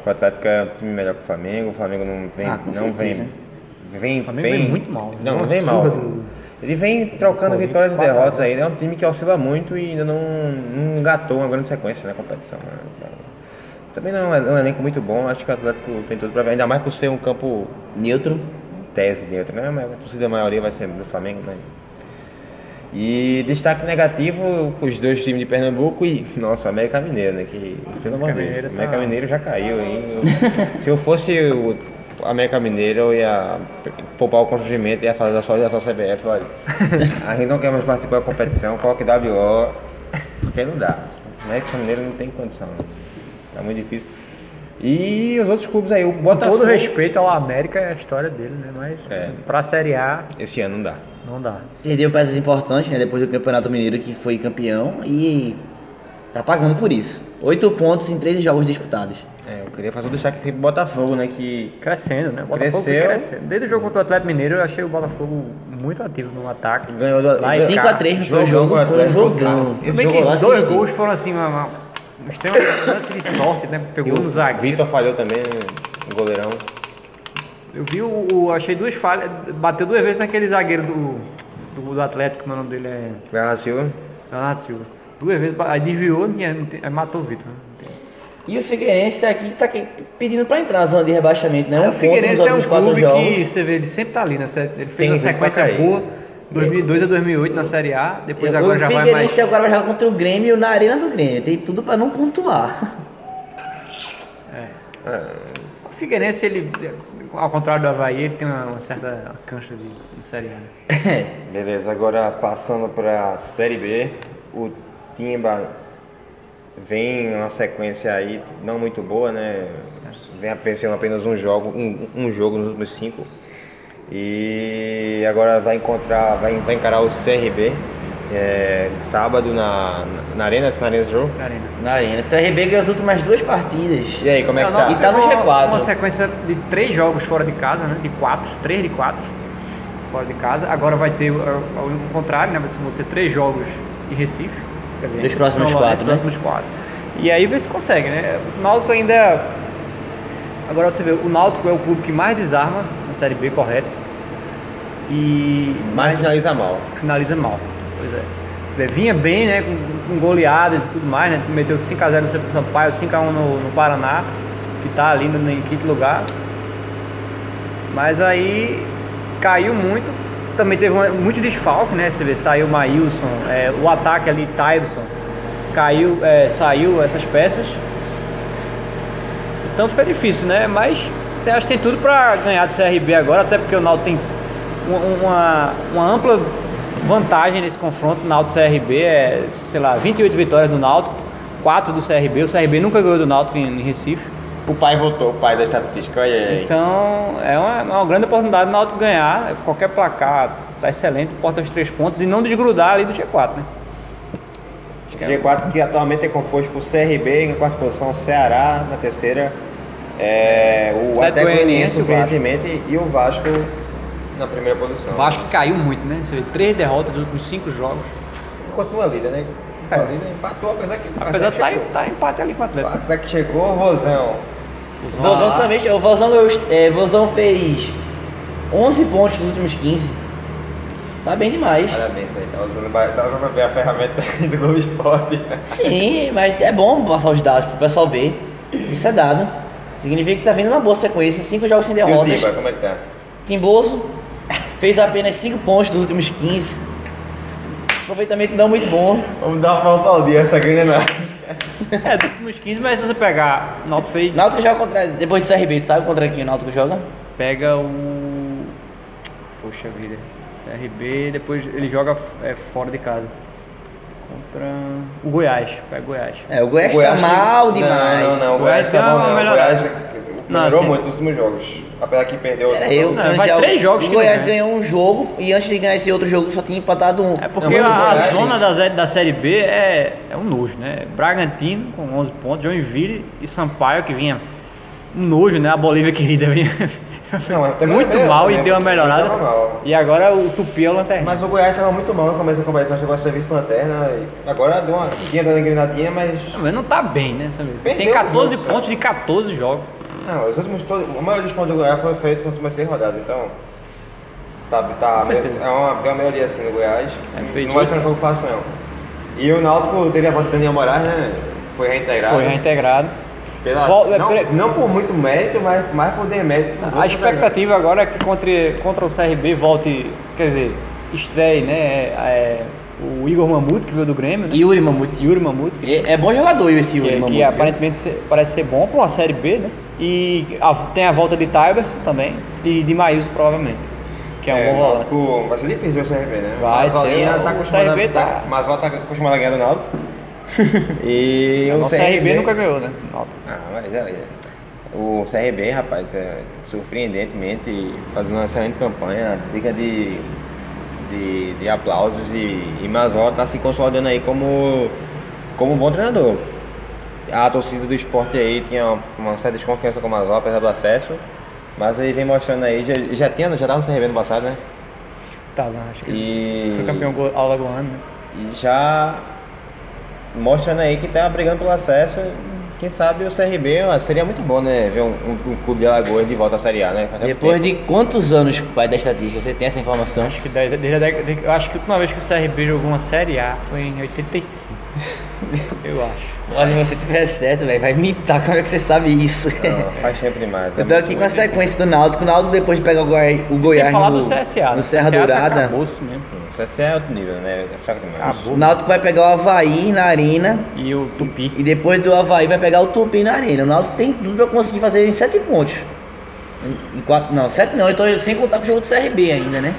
Acho que o Atlético é um time melhor que o Flamengo. O Flamengo não vem. Ah, não certeza. vem. Vem, O Flamengo vem muito mal. Não, não vem mal. do- Ele vem trocando Corinthians, vitórias e derrotas aí. É um time que oscila muito e ainda não, não engatou uma grande sequência na competição. né? Também não é um elenco muito bom. Acho que o Atlético tem tudo pra ver. Ainda mais por ser um campo Neutro. tese neutro, né? Mas a torcida da maioria vai ser do Flamengo, né? E destaque negativo, os dois times de Pernambuco e, nossa, América Mineiro, né? Que, pelo amor de Deus, Mineiro tá- América Mineiro já caiu, hein? Eu- se eu fosse o América Mineiro, eu ia poupar o constrangimento e ia fazer a solidarização CBF, olha. A gente não quer mais participar da competição, coloque WO, porque não dá. América Mineiro não tem condição. É muito difícil. E os outros clubes aí, o Com Botafogo. todo respeito ao América, é a história dele, né? Mas É. pra Série A, Esse ano não dá. Não dá. Perdeu peças importantes, né? Depois do Campeonato Mineiro, que foi campeão. E tá pagando por isso. Oito pontos em 13 jogos disputados. É, eu queria fazer um destaque aqui pro Botafogo, né? Que Crescendo, né? Botafogo Cresceu. crescendo. Desde o jogo contra o Atlético Mineiro, eu achei o Botafogo muito ativo no ataque. ganhou do em 5x3 não foi o jogo, foi um Atlético, jogão. jogo que dois assisti. gols foram assim, uma, uma, um extremo lance de sorte, né? Pegou no O zagueiro. Vitor falhou também, né, o goleirão. Eu vi o, o- Achei duas falhas. Bateu duas vezes naquele zagueiro do, do, do Atlético, meu nome dele é. Garra Silva. Leonardo Silva. Duas vezes, aí desviou, não tinha, não tinha- aí matou o Vitor. né? E o Figueirense tá aqui, tá aqui pedindo pra entrar na zona de rebaixamento, né? Um o Figueirense é um clube jogos. que você vê, ele sempre tá ali, né? Ele fez Tem uma sequência boa, 2002 a 2008 na Série A, depois o agora já vai mais. Figueirense agora vai jogar contra o Grêmio na arena do Grêmio. Tem tudo pra não pontuar. O Figueirense, ele, ao contrário do Havaí, ele tem uma, uma certa cancha de, de Série A. Né? Beleza, agora passando para a Série B, o Timba vem uma sequência aí não muito boa, né? Vem vencendo apenas um jogo, um, um jogo nos últimos cinco. E agora vai encontrar, vai, vai encarar o CRB é, sábado na, na Arena, na Arena do jogo. Na Arena. Na arena. CRB ganhou as últimas duas partidas. E aí, como é que Não, tá? não, E tá no pegou G4. Uma sequência de três jogos fora de casa, né? De quatro, três de quatro fora de casa. Agora vai ter o, o- o contrário, né? Vão ser três jogos em Recife. Quer dizer, Dos próximos quatro, né? próximos quatro. E aí vê se consegue, né? O Náutico ainda. Agora você vê, o Náutico é o clube que mais desarma na Série B, correto. E Mas finaliza mal. finaliza mal. Pois é. Vinha bem, né? Com, com goleadas e tudo mais, né? Meteu 5x0 no Sampaio, 5x1 no, no Paraná, que tá ali no, em quinto lugar. Mas aí caiu muito. Também teve uma- muito desfalque, né? Você vê, saiu o Maílson, é, o ataque ali, Tyson, caiu, é, saiu essas peças. Então fica difícil, né? Mas acho que tem tudo para ganhar do CRB agora, até porque o Náutico tem uma, uma ampla vantagem nesse confronto. Náutico CRB é, sei lá, 28 vitórias do Náutico, 4 do CRB. O CRB nunca ganhou do Náutico em, em Recife. O pai voltou, o pai da estatística, olha aí. Então é uma, é uma grande oportunidade do Náutico ganhar. Qualquer placar tá excelente, importa os três pontos e não desgrudar ali do G4, né? G4 que atualmente é composto por CRB em quarta posição, Ceará na terceira, é, o Atlético Goianiense surpreendentemente e o Vasco na primeira posição. O Vasco caiu muito, né? Você vê, três derrotas nos últimos cinco jogos. continua líder, né? Líder, empatou, apesar que o Apesar de Atlético tá empate ali com o chegou. O Atlético. Atlético chegou, Vozão. O Vozão também. O Vozão, é, Vozão fez 11 pontos nos últimos 15. Tá bem demais. Parabéns aí, tá usando, tá usando bem a ferramenta do Globo Esporte. Sim, mas é bom passar os dados pro pessoal ver. Isso é dado. Significa que tá vindo uma boa sequência, cinco jogos sem E o derrotas. Timba, como é que tá? Timboso fez apenas 5 pontos dos últimos 15. Aproveitamento não muito bom. Vamos dar uma paldia essa ganha não. É, dos últimos 15, mas se você pegar, o Náutico fez, Náutico joga contra. Depois do CRB, tu sabe contra quem o Náutico joga? pega o... Poxa vida, CRB, depois ele joga é, fora de casa. Contra o Goiás, pega o Goiás. É, o Goiás, Goiás tá que- mal demais. Não, não, não. O Goiás Goiás tá. O melhorada. Goiás Não, melhorou muito nos últimos jogos. Apesar que perdeu Era eu. Não, vai três jogos O que Goiás ganhou um jogo e antes de ganhar esse outro jogo só tinha empatado um. É porque Não, a, a Goiás- zona da, da Série B é, é um nojo, né? Bragantino com 11 pontos, Joinville e Sampaio que vinha um nojo, né? A Bolívia querida vinha Não, muito é, mal e né? deu uma melhorada. E agora o Tupi é o lanterna. Mas o Goiás tava muito mal no começo da competição, chegou a ser vice-lanterna. e Agora deu uma tinha dando engrenadinha, mas. Não, mas não tá bem, né? Tem Perdeu o 14 jogo, pontos de 14 jogos. Não, os últimos todos. A maioria dos pontos do Goiás foi feito nas últimas seis rodadas, então. Tá, tá é uma, deu uma melhoria assim no Goiás. É, fez não vai ser um jogo fácil não. E o Náutico teve a volta de Daniel Moraes, né? Foi reintegrado. Foi reintegrado. Pela- Vol- é, não, pre- não por muito mérito, mas mais por demérito. A expectativa agora é que contra, contra o CRB volte, quer dizer, estreie, né? É, o Igor Mamute, que veio do Grêmio, né? Yuri Mamute. Yuri Mamute, que É, é bom jogador esse que, Yuri que Mamute. viu? aparentemente parece ser bom para uma Série B, né? E a- tem a volta de Tyberson também e de Maílson provavelmente, que é um É, bom volante. Náutico- vai ser difícil o CRB, né? Vai Mazolinha ser, tá o acostumado CRB a, tá, tá- Mazola tá acostumado a ganhar do Náutico. e O CRB nunca ganhou, né? Náutico. Ah, mas é, é. O CRB, rapaz, é, surpreendentemente fazendo uma excelente campanha, diga de, de, de aplausos e, e Mazola tá se consolidando aí como, como um bom treinador. A torcida do esporte aí tinha uma, uma certa desconfiança com o Mazola, apesar do acesso, mas ele vem mostrando aí, já, já tinha, já tava no CRB no passado, né? Tá, não, acho que E, foi campeão go- alagoano, né? e já mostrando aí que tá brigando pelo acesso. Quem sabe o CRB ó, seria muito bom, né? Ver um, um, um clube de Alagoas de volta à Série A, né? Faz Depois tempo. de quantos anos, pai da estatística, você tem essa informação? Acho que desde, desde eu acho que a última vez que o CRB jogou uma Série A foi em 85. eu acho. Olha, se você tiver certo, velho, vai imitar. Como é que você sabe isso? Não, faz tempo demais. Eu tô aqui com a sequência do Náutico. O Náutico, depois de pegar o, Goi o Goiás Sem falar no, do CSA. no né? Serra CSA Dourada, Acabou-se mesmo. O CSA é outro nível, né? É fraco demais. Acabou. o Náutico vai pegar o Havaí na arena. E o Tupi. E depois do Havaí vai pegar o Tupi na arena. O Náutico tem tudo pra conseguir fazer em 7 pontos. Em, em quatro, não, 7 não, eu tô sem contar com o jogo do CRB ainda, né?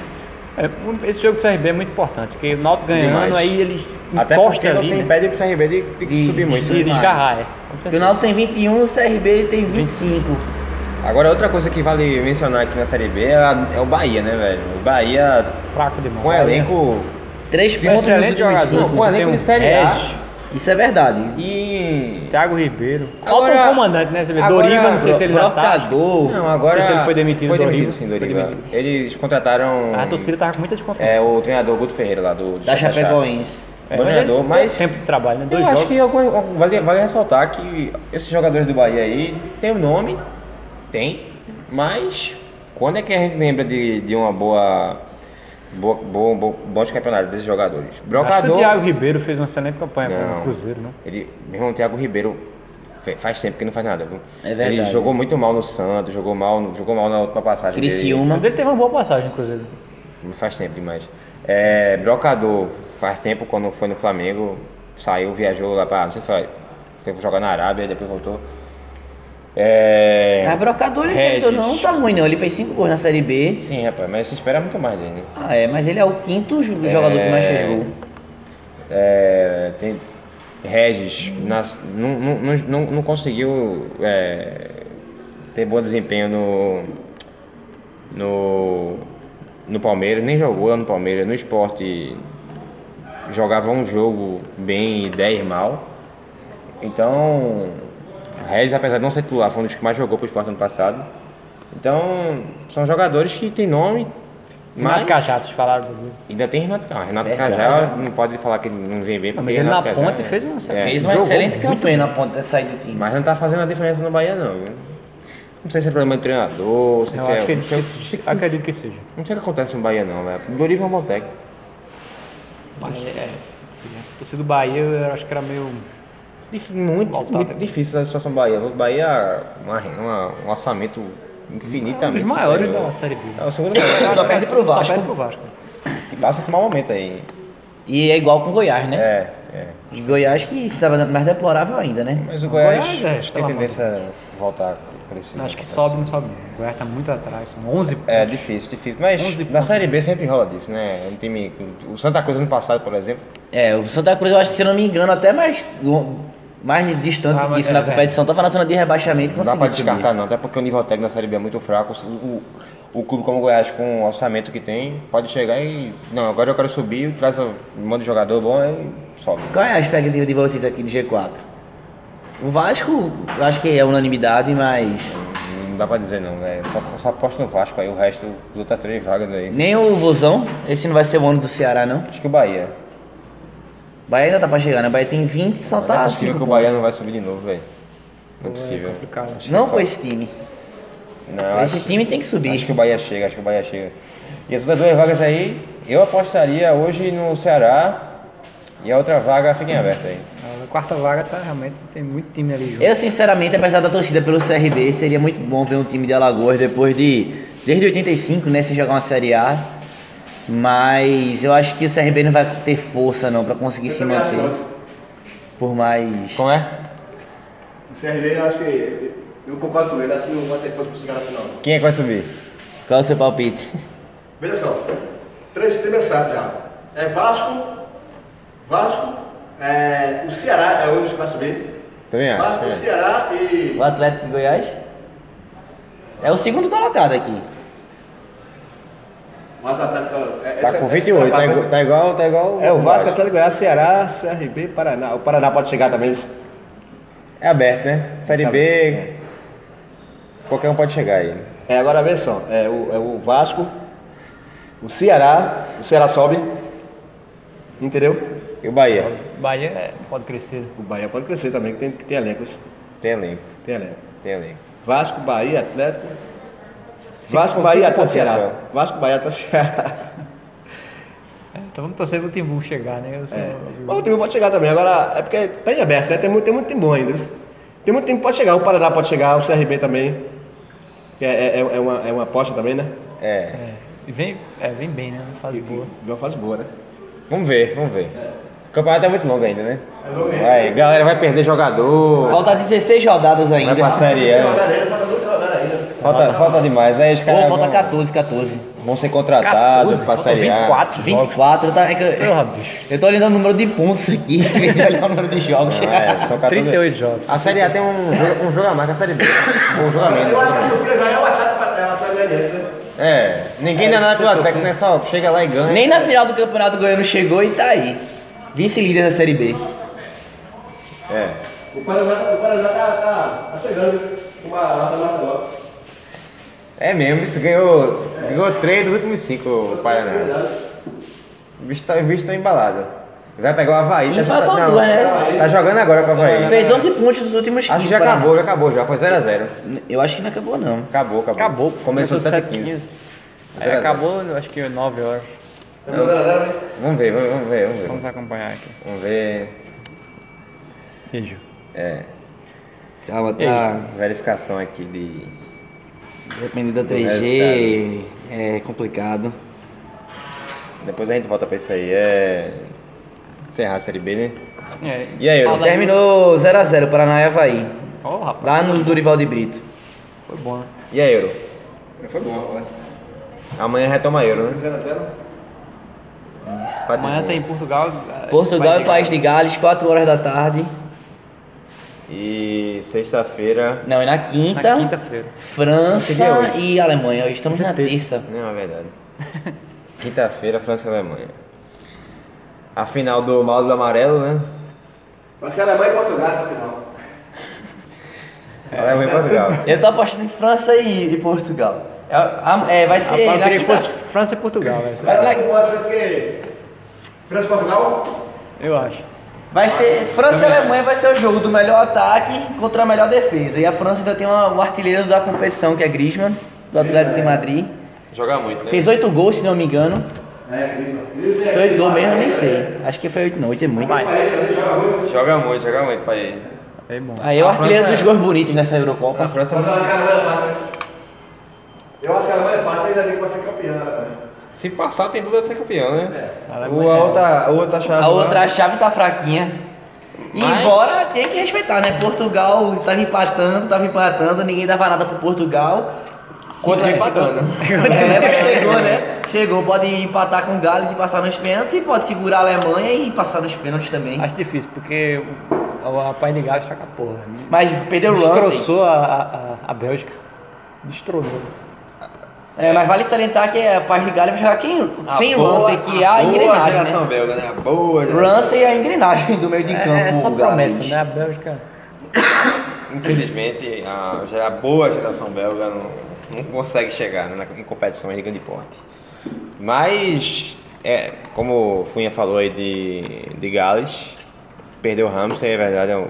É, esse jogo do CRB é muito importante, porque o Náutico ganhando, Demais. aí eles Até encostam ali, você né? impede o CRB de, de De- subir de muito. de né? desgarrar, é. O. Náutico tem 21, o CRB tem 25. Agora, outra coisa que vale mencionar aqui na Série B é, é o Bahia, né, velho? O Bahia Fraco demais. com elenco. 3 pontos últimos jogador. 5. Com elenco Tem de Série A. Isso é verdade. E. Thiago Ribeiro. Falta Agora- um comandante, né? Você vê, agora- Doriva, não sei se ele já tá. Não, agora. Não sei se ele foi demitido, Foi demitido, Doriva. sim, Doriva. demitido. Eles contrataram. A torcida tava com muita desconfiança. É o treinador Guto Ferreira lá do. do Da Chape. Chapecoense. É, mas mas- pouco tempo de trabalho, né? Eu Dois acho jogos. que algum- vale, vale ressaltar que esses jogadores do Bahia aí tem o nome, tem, mas quando é que a gente lembra de, de uma boa, boa, boa, boa bons campeonatos desses jogadores? Acho que Brocador. o Thiago Ribeiro fez uma excelente campanha Não. com o Cruzeiro, né? Ele, meu irmão, o Thiago Ribeiro faz tempo que não faz nada, viu? É verdade. Ele jogou muito mal no Santos, jogou mal, jogou mal na última passagem. dele. Criciúma. Mas ele teve uma boa passagem no Cruzeiro. Faz tempo demais. É, Brocador, faz tempo quando foi no Flamengo, saiu, viajou lá pra. Não sei se foi, foi jogar na Arábia, depois voltou. É. A Brocador, Regis. não tá ruim não. Ele fez 5 gols na Série B. Sim, rapaz, mas se espera muito mais dele. né? Ah, é, mas ele é o quinto jo- jogador que mais fez gol. É, tem Regis nas, não, não, não, não- conseguiu é, ter bom desempenho no, no, no Palmeiras, nem jogou lá no Palmeiras, no esporte jogava um jogo bem e 10 mal. Então, Regis, apesar de não ser titular, foi um dos que mais jogou pro esporte ano passado. Então, são jogadores que têm nome, Mas mas Cachaços falaram do. Ainda tem Renato Cajá. Renato Verdade. Cajá não pode falar que ele não vem bem. Não, mas ele na Renato Cajá ponte é- fez uma é, Fez uma excelente campanha na ponta dessa saída do time. Mas não tá fazendo a diferença no Bahia, não. Não sei se é problema de treinador, não sei Eu se é. que, não sei- acredito que seja. Não sei o que acontece no Bahia não, velho. Dorival Montec. Bahia, é, torcida do Bahia eu acho que era meio. Muito, Voltar muito difícil a situação do Bahia. O Bahia, uma, uma- um orçamento Um infinitamente. dos maiores superior. da Série B. É o segundo maior. Só perde pro Vasco. Só perde pro Vasco. E passa esse mau momento aí. E é igual com o Goiás, né? É, é. O Goiás que estava mais deplorável ainda, né? Mas o Goiás, Goiás, é, tem tendência a voltar a crescer. Acho que sobe, não sobe. O Goiás tá muito atrás. São 11 pontos. É difícil, difícil. Mas 11 na. Série B sempre rola disso, né? Um time. O Santa Cruz ano passado, por exemplo, É, o Santa Cruz, eu acho que, se eu não me engano, até mais, mais distante Ah, mas disso é, na competição, tava na zona de rebaixamento não dá pra conseguiu subir. descartar não, até porque o nível técnico na Série B é muito fraco. O, o, clube como o Goiás, com o orçamento que tem, pode chegar e. Não, agora eu quero subir, traz um monte de jogador bom e sobe. Qual é a expectativa de vocês aqui de G4? O Vasco, eu acho que é unanimidade, mas Não dá pra dizer não, velho. Só, só aposto no Vasco aí, o resto, as outras três vagas aí. nem o Vozão, esse não vai ser o ano do Ceará, não. Acho que o Bahia. Bahia ainda tá pra chegar, né? Bahia tem 20, só Não é tá possível que o Bahia não vai subir de novo, velho. Não é É possível. complicado. pontos. Não só- com esse time. Não, Esse acho, time tem que subir. acho que o Bahia chega, acho que o Bahia chega. E as outras duas vagas aí, eu apostaria hoje no Ceará e a outra vaga fica em aberto aí. A quarta vaga tá realmente. Tem muito time ali junto. Eu, sinceramente, apesar da torcida pelo CRB, seria muito bom ver um time de Alagoas depois de. Desde 85, né? Se jogar uma Série A. Mas eu acho que o CRB não vai ter força não pra conseguir se manter. Por mais. Como é? O CRB, eu acho que. Eu concordo com ele, acho que não vai ter força pra chegar na final. Quem é que vai subir? Qual é o seu palpite? Veja só, três times certos já. É Vasco, Vasco, é, o Ceará é onde vai subir. Também acho. Vasco, também. Ceará e. O Atlético de Goiás? É o segundo colocado aqui. Mas o Atlético. É, Tá com essa 28, tá, fase, igual- tá igual, tá igual. É o Vasco, Atlético Goiás, Ceará, CRB, Paraná. O Paraná pode chegar também. É aberto, né? Série Tá B, qualquer um pode chegar aí. É, agora vê só, é o, é o Vasco, o Ceará, o Ceará sobe, entendeu? E o Bahia? Bahia é, pode crescer. O Bahia pode crescer também, que tem, que tem elencos. Tem elenco, Tem elenco. tem elenco. Vasco, Bahia, Atlético. Vasco, Bahia, Atlético, pontos Ceará. Vasco, Bahia, Atlético, Ceará. É, então vamos torcer pro Timbu chegar, né? É. Mas o time pode chegar também. Agora, é porque tá em aberto, né? Tem muito, tem muito time bom ainda. Tem muito time que pode chegar. O Paraná pode chegar, o CRB também. Que é, é, é uma, é uma aposta também, né? É. É, e vem, é, vem bem, né? Fase boa. E uma fase boa, né? Vamos ver, vamos ver. O campeonato é muito longo ainda, né? Vai, galera vai perder jogador. Falta 16 rodadas Vai ainda. pra Série A. falta. Falta, falta demais. Aí os Pô, caras falta vão, 14, 14. vão ser contratados 14, pra faltam Série A. 24. 24, tá, é que eu, Porra, bicho. eu tô olhando o número de pontos aqui, em vez de olhar o número de jogos. Não, é, são 14. 38 jogos. A Série A tem um jogo, um jogo a mais que a Série B. Um jogo a Eu acho que a surpresa é o Atlético é o Atlético Goianiense, né? É, ninguém dá nada pelo Atlético, né? Só chega lá e ganha. Nem na final do Campeonato Goiano chegou e tá aí. Vice-líder da Série B. É. O Paraná, o Paraná tá, tá, tá chegando com uma raça maior. É mesmo, isso ganhou, ganhou 3 dos últimos 5 o Paraná. O bicho tá, o bicho tá embalado. Vai pegar o Havaí. Tá, Empatou não, duas, né? tá jogando agora com o Havaí. Fez 11 pontos dos últimos 15. Acho que já Paraná. acabou, já acabou, já foi 0x0. Eu acho que não acabou, não. Acabou, acabou. Acabou. Começou 7 7 15 É, acabou, acho que 9 horas. Lembrou 0x0, né? Vamos ver, vamos vamos ver, vamos ver. Vamos acompanhar aqui. Vamos ver. Beijo. É, Calma, tá. verificação aqui de. Dependendo da Do 3G, é complicado. Depois a gente volta pra isso aí. É. Encerrar a série B, né? É, E aí, fala Terminou 0x0 Paraná e Havaí. Ó, rapaz. Lá no Durival de Brito. Foi bom, né? E aí, Euro? Foi bom, rapaz. Amanhã retoma a Euro, né? 0x0. Amanhã tem Portugal. Portugal e País de Gales, 4 horas da tarde. E sexta-feira. Não, e na Na quinta, quinta-feira. França é e Alemanha. Hoje estamos Hoje é na terça. terça. Não, é verdade. Quinta-feira, França e Alemanha. A final do Maldo Amarelo, né? Vai ser Alemanha e Portugal essa final. Alemanha e Portugal. Eu tô apostando em França e, e Portugal. É, a- é, vai ser. Eu na queria que fosse França e Portugal, né? Vai lá ser porque. França e Portugal? Eu acho. Vai ser. França e Alemanha vai ser o jogo do melhor ataque contra a melhor defesa. E a França ainda tem uma, o artilheiro da competição, que é Griezmann, do Atlético de Madrid. Joga muito, né? Fez 8 gols, se não me engano. É, Foi 8 gols mesmo, eu nem sei. Acho que foi 8 não, 8 é muito. Joga muito, joga muito pra ele. É bom. Aí é o artilheiro França dos é- gols bonitos nessa Eurocopa. França Mas eu acho que a Alemanha passa. mas- Eu acho que a Alemanha passa e ainda tem que ser campeã. né? Se passar, tem tudo a ser campeão, né? A O, a, é- outra, a outra chave. A lá- outra chave tá fraquinha. E Mas- embora tem que respeitar, né? Portugal tava empatando, tava empatando, ninguém dava nada pro Portugal. Classificou- empatando. É, mas chegou, né? Chegou, pode empatar com o Gales e passar nos pênaltis, e pode segurar a Alemanha e passar nos pênaltis também. Acho difícil, porque o, a Pai de Gales tá com a porra. Mas perdeu o Ramsey. Destroçou a, a, a Bélgica. Destronou. É, mas vale salientar que a parte de Gales vai jogar quem, A sem o boa- Ramsey, que é a boa engrenagem, geração né? belga, né? A boa geração. Ramsey é a engrenagem do meio de campo. É, é só Gales. promessa, né? A Bélgica. Infelizmente, a, a boa geração belga não, não consegue chegar né, na- em competições de grande porte. Mas, é, como o Funha falou aí de, de Gales, perdeu o Ramsey, é verdade, é uma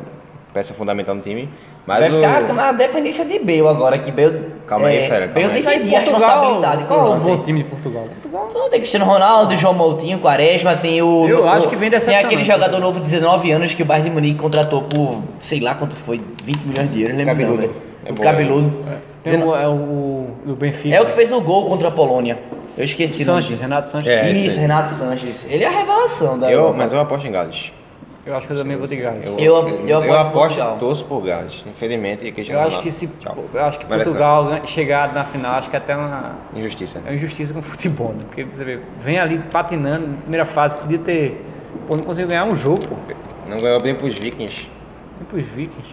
peça fundamental no time. Mas Vai o, ficar na dependência de Bale agora, que Bale. Calma aí, é, fera, calma Bale aí. dividir a responsabilidade com qual o é o bom time de Portugal? Portugal Então, tem Cristiano Ronaldo, João Moutinho, Quaresma, tem o. Eu o- acho que vem Tem decepcionando. aquele jogador novo de 19 anos que o Bayern de Munique contratou por, sei lá quanto foi, 20 milhões de euros, lembro não, Cabeludo. velho. É o bom, cabeludo. tem o, é o do Benfica. É o que fez o gol contra a Polônia. Eu esqueci. o nome Sanches. Renato Sanches. É, Isso, aí. Renato Sanches. Ele é a revelação da eu, Europa. mas eu aposto em Gales. Eu acho que eu também vou de Gales. Eu- eu aposto em aposto, Portugal. torço por Gales. Infelizmente, Cristiano Eu acho que se Tchau. eu acho que Merece Portugal ganha- chegar na final, acho que é até uma, Injustiça. é uma injustiça com o futebol, né? Porque você vê, vem ali patinando, na primeira fase, podia ter. Pô, não conseguiu ganhar um jogo, pô. Não ganhou bem pros Vikings. Nem pros Vikings.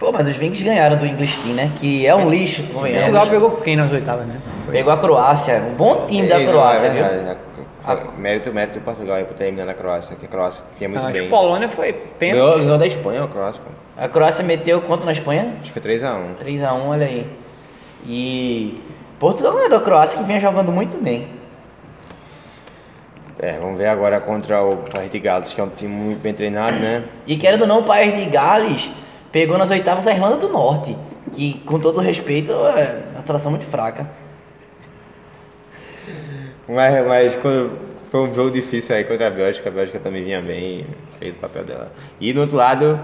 Pô, mas os Vikings ganharam do English Team, né? Que é um lixo, convenhamos. Portugal pegou quem nas oitavas, né? Pegou a Croácia. Um bom time da Ei, não, Croácia, é viu? A- Mérito, mérito do Portugal aí por ter eliminado a Croácia, que a Croácia tinha muito Acho bem. que Polônia foi pênalti. Ganhou, ganhou da Espanha a Croácia, pô. A Croácia meteu quanto na Espanha? Acho que foi 3x1. 3x1, olha aí. E Portugal ganhou da Croácia que vinha jogando muito bem. É, vamos ver agora contra o País de Gales, que é um time muito bem treinado, né? E querendo ou não, o país de Gales pegou nas oitavas a Irlanda do Norte. Que, com todo respeito, é uma seleção muito fraca. Mas, mas quando foi um jogo difícil aí contra a Bélgica, a Bélgica também vinha bem e fez o papel dela. E do outro lado,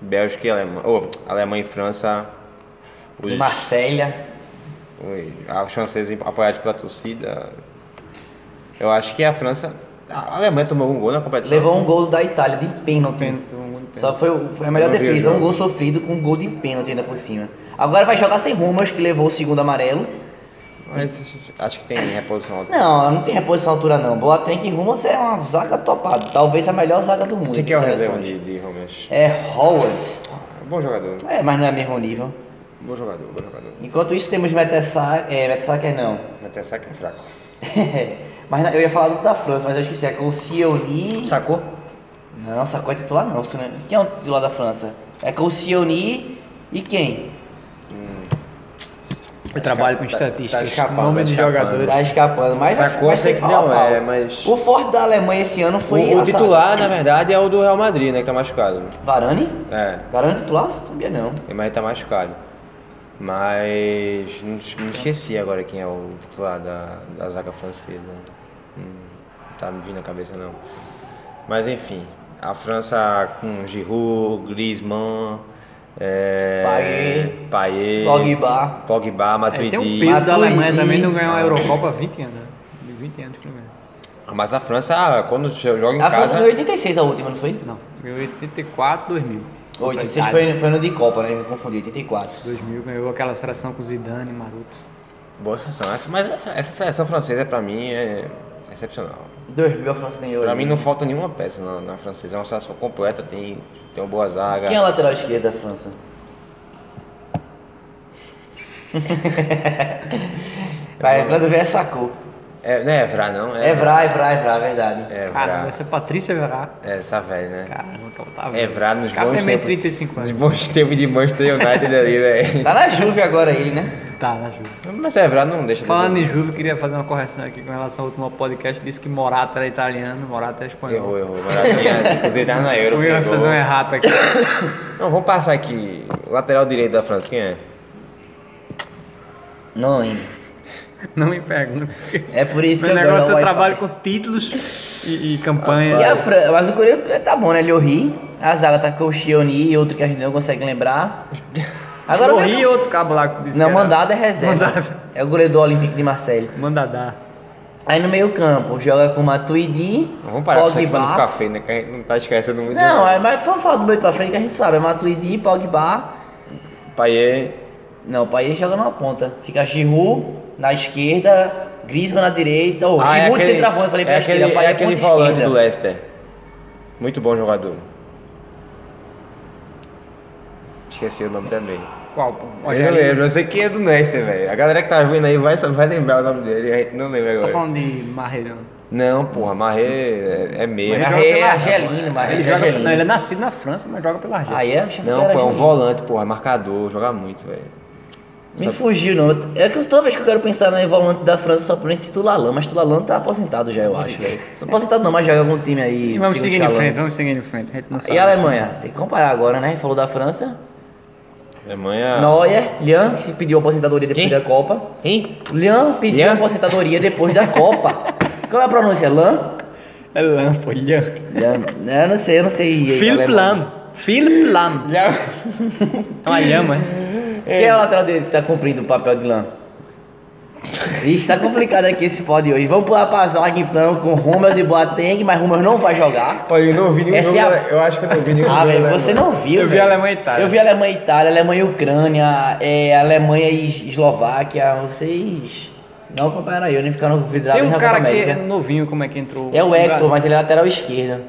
Bélgica e Alemanha. Oh, Alemanha e França. Os, Marselha. os, franceses apoiados pela torcida. Eu acho que a França. A Alemanha tomou um gol na competição. Levou um gol da Itália de pênalti. Pênalti, um de pênalti. Só foi, foi a melhor defesa, um gol sofrido com um gol de pênalti ainda por cima. Agora vai jogar sem Rumas, que levou o segundo amarelo. Mas acho que tem reposição alta. Não, não tem reposição altura não. Boateng e Rumas é uma zaga topada. Talvez a melhor zaga do mundo. Quem que é o de reserva de, de? É Howard. Bom jogador. É, mas não é mesmo nível. Bom jogador, bom jogador. Enquanto isso temos Metessacker, é, Metessacker não. Até saque é fraco. mas eu ia falar do da França, mas eu esqueci. É Colcioni... Sacou? Não, Sacou é titular não. você não- Quem é o titular da França? É Colcioni e quem? Eu trabalho com Tá- tá estatísticas, escapando, nome tá de jogadores. Tá escapando, mas vai sei ser que a não pau. é, mas- O forte da Alemanha esse ano foi... o, o a titular, na verdade, é o do Real Madrid, né? Que tá machucado. Varane? É, Varane titular? Sabia não. mas ele tá machucado. Mas não, não esqueci agora quem é o titular da, da zaga francesa. Hum, não tá me vindo na cabeça não. Mas enfim, a França com Giroud, Griezmann, é, Payet. Payet, Pogba. Pogba, É, Matuidi. tem um peso da Alemanha Matuidi. também não ganhar a Eurocopa há 20 anos. né? De 20 anos que não ganha. Mas a França, quando joga em A França casa... ganhou 86 a última, não foi? Não, ganhou 84, 2000. Contra a 86 Itália. foi, foi no de Copa, né? Me confundi, 84. 2000 ganhou aquela seleção com Zidane, Maroto. Boa seleção. Essa, mas essa, essa seleção francesa, pra mim, é excepcional. 2000 a França ganhou. Pra mim, não falta nenhuma peça na, na francesa. É uma seleção completa, tem, tem uma boa zaga. Quem é o lateral esquerdo da França? Vai, quando vem é sacou. É, não é Evra, não? É Vra, é Vra, é Vra, verdade. É Cara, Evra. essa é Patrícia Verá. É, essa velha, né? Caramba, tá Evra nos bons tempos. 35 Nos anos. bons tempos de Manchester United ali, velho. Tá na Juve agora ele, né? Tá, na Juve. Mas Everaldo não deixa de Falando em Juve, eu queria fazer uma correção aqui com relação ao último podcast. Disse que Morata era italiano, Morata é espanhol. Errou, errou. Maravilha. Inclusive tava na Euro. Eu ia fazer um errado aqui. Não, vamos passar aqui. Lateral direito da França, quem é? Não lembro. Não me pergunta. É por isso que Meu eu negócio eu trabalho com títulos e, e campanha. E a Fran... Mas o Coreia tá bom, né? Llori. A zaga tá com o Chioni e outro que a gente não consegue lembrar. Agora Morri e outro cabo lá que disse Não, que mandado é reserva. Mandado. É o goleiro do Olympique de Marseille. Manda dar. Aí no meio campo, joga com Matuidi, Vamos parar com isso pra não Pogba. ficar feio, né? Que a gente não tá esquecendo muito. Não, é, mas vamos falar do meio pra frente que a gente sabe. É Matuidi, Pogba. Paier. Não, o País joga numa ponta. Fica Giroud na esquerda, Griezmann na direita. Ô, Ah, é Giroud de aquele- centroavante, eu falei pra é esquerda. aquele, País é aquele volante esquerda. do Leicester. Muito bom jogador. Esqueci o nome também. Qual, pô? Eu não lembro, eu sei quem é do Leicester, velho. A galera que tá vendo aí vai, vai lembrar o nome dele, a gente não lembra Tô agora. falando de Marreirão. Não, porra, Marré é, é. Mas Marré é argelino, Marré Ele, é argelino. não, ele é nascido na França, mas joga pela Argélia. Aí é, que Não, pô, é um volante, porra, é marcador, joga muito, velho. Me fugiu, não. É que toda vez que eu quero pensar no volante da França, só penso em Tulalan, mas Tulalan tá aposentado já, eu acho, velho. Não aposentado não, mas joga algum time aí. E vamos seguir em frente, vamos seguir em frente. Sabe. E a Alemanha? Tem que comparar agora, né? A gente falou da França. Alemanha. Neuer, Lian, que pediu aposentadoria depois Quem? da Copa. Hein? Lian pediu Lian? aposentadoria depois da Copa. Como é a pronúncia? Lan? É Lam, pô. Liam. Lian. Eu não sei, eu não sei. Philip. Lam. Philip Lam. É uma lhama, é? Quem é o lateral dele que tá cumprindo o papel de Lan? Ixi, tá complicado aqui esse pódio hoje. Vamos pular pra zaga então com Rummels e Boateng, mas Rummels não vai jogar. Olha, eu não vi nenhum Essa jogo, é a- eu acho que eu não vi nenhum Ah, jogo. velho, você não viu, Eu vi velho. Alemanha e Itália. Eu vi Alemanha e Itália, Alemanha e Ucrânia, é, Alemanha e Eslováquia. Vocês não acompanharam eu, nem ficaram vidrados Tem um na cara Copa que é América. novinho, como é que entrou? É o Hector, mas ele é lateral esquerdo.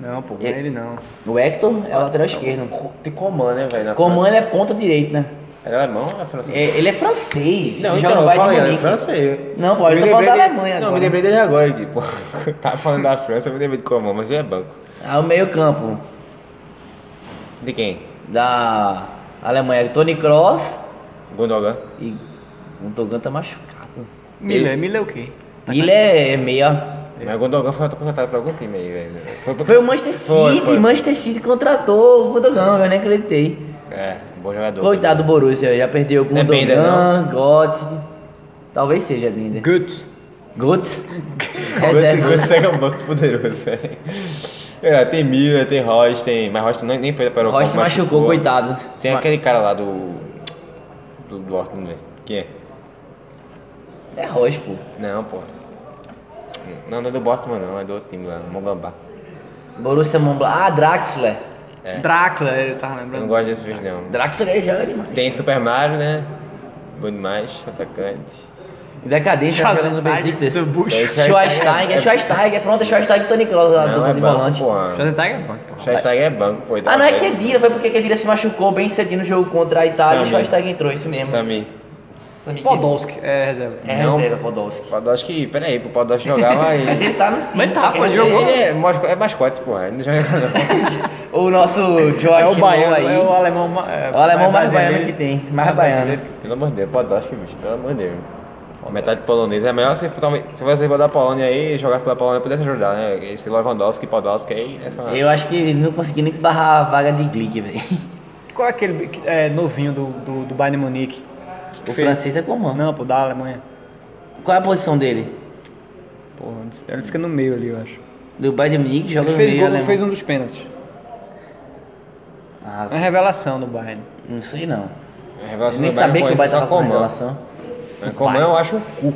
Não, pô, não é ele não. O Hector é o lateral esquerdo. Tem Coman, né, velho? Coman é ponta direita, né? Ele é alemão ou é francês? É, ele é francês. Não, ele então, joga no eu Bayern falei, de é Munique. francês. Não, pô, eu tô falando da Alemanha Não, agora. me lembrei dele agora aqui, pô. Tava falando da França, eu me lembrei de Coman, mas ele é banco. Ah, o meio campo De quem? da Alemanha, Tony Kroos Gundogan. e o Dogan tá machucado. Miller, Miller é o quê? Ele é meia. Mas Gundogan foi contratado pra algum time aí, velho. Foi, pra- Foi o Manchester Foi, City, foi. Manchester City contratou o Gundogan, eu nem acreditei. É, bom jogador. Coitado do Borussia, já perdeu o Não é Gundogan, Götze, talvez seja Binder. Gut. Götze, Você reserva. pega um banco poderoso, velho. É, tem Miller, tem Royce, tem. Mas Royce nem, foi para o Royce se machucou, coitado. Tem aquele cara lá do. Do Dortmund, velho. Quem é? É Royce, pô. Não, pô. Não, não é do Dortmund, não, é do outro time lá, Mogambá. Borussia Mönchengladbach. Ah, Draxler. É. Draxler, ele tava Eu não lembrando. gosto desse vídeo, não. Draxler joga demais. Tem Super Mario, né? Bom demais, atacante. Decadência tá jogando no Besiktas. Schweinsteiger, Schweinsteiger, pronto, é Schweinsteiger e Tony Kroos lá do é de banco, volante. pô. Schwarzenegger é bom, pô. Schweinsteiger é banco, pô. Ah, não é Kedira, foi porque Kedira se machucou bem cedinho no jogo contra a Itália e. Schweinsteiger entrou, isso mesmo. Sami. Podolski é reserva. É Não. reserva, Podolski. Podolski, peraí, pro Podolski jogava aí. Mas ele tá no time. Mas tá, pô, ele jogou. Ele é, masco- é mascote, pô. Ele não joga não. O nosso Josh É o baiano, aí. é o alemão, é, o alemão mais baiano brasileiro. que tem. Mais baiano. Pelo amor de Deus, Podolski, bicho. Pelo amor de Deus. A metade polonês é melhor se, talvez- se você for da Polônia aí e jogar pela Polônia pudesse ajudar, né? Esse Lewandowski, Podolski aí, essa Eu acho que não consegui nem barrar a vaga de Glick, velho. Qual é aquele é, novinho do, do, do Bayern Munique? O Fez- francês é comum. Não, pô, da Alemanha. Qual é a posição dele? Pô, não sei, ele fica no meio ali, eu acho. Do Bayern de Munique, joga Ele no fez, meio gol, alemão. fez um dos pênaltis. Ah, É uma revelação do Bayern. não sei não. A revelação Eu nem sabia que o Bayern só tava com Coman. revelação. Mas Coman eu acho um cu.